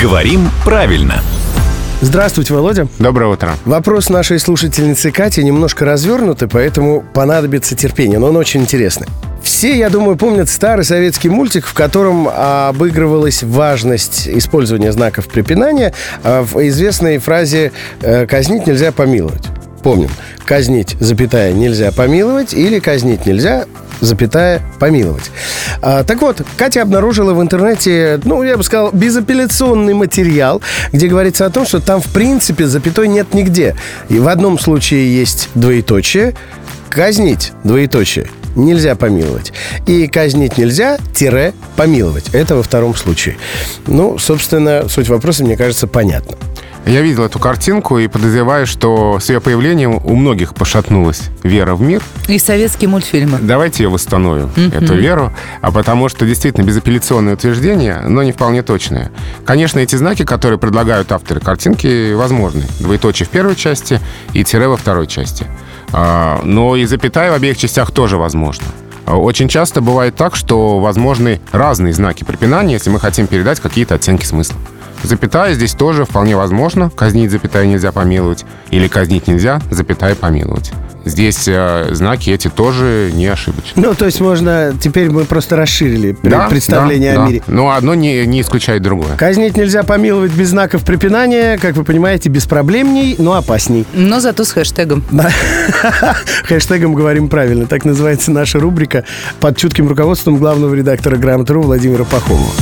Говорим правильно. Здравствуйте, Володя. Доброе утро. Вопрос нашей слушательницы Кати немножко развернутый, поэтому понадобится терпение, но он очень интересный. Все, я думаю, помнят старый советский мультик, в котором обыгрывалась важность использования знаков препинания а, в известной фразе э, «казнить нельзя помиловать». Помним. Казнить, запятая, нельзя помиловать или казнить нельзя, запятая, помиловать. А, так вот, Катя обнаружила в интернете, ну, я бы сказал, безапелляционный материал, где говорится о том, что там, в принципе, запятой нет нигде. И в одном случае есть двоеточие, казнить, двоеточие, нельзя помиловать. И казнить нельзя, тире, помиловать. Это во втором случае. Ну, собственно, суть вопроса, мне кажется, понятна. Я видел эту картинку и подозреваю, что с ее появлением у многих пошатнулась вера в мир. И советские мультфильмы. Давайте ее восстановим, mm-hmm. эту веру, а потому что действительно безапелляционное утверждение, но не вполне точное. Конечно, эти знаки, которые предлагают авторы картинки, возможны. Двоеточие в первой части и тире во второй части. А, но и запятая в обеих частях тоже возможно. Очень часто бывает так, что возможны разные знаки препинания, если мы хотим передать какие-то оттенки смысла. Запятая здесь тоже вполне возможно. Казнить запятая нельзя помиловать. Или казнить нельзя, запятая помиловать. Здесь э, знаки эти тоже не ошибочны. Ну, то есть можно... Теперь мы просто расширили да, представление да, о мире. Но одно не, не исключает другое. Казнить нельзя помиловать без знаков препинания. Как вы понимаете, беспроблемней, но опасней. Но зато с хэштегом. Да. Хэштегом говорим правильно. Так называется наша рубрика под чутким руководством главного редактора «Грамотру» Владимира Пахомова.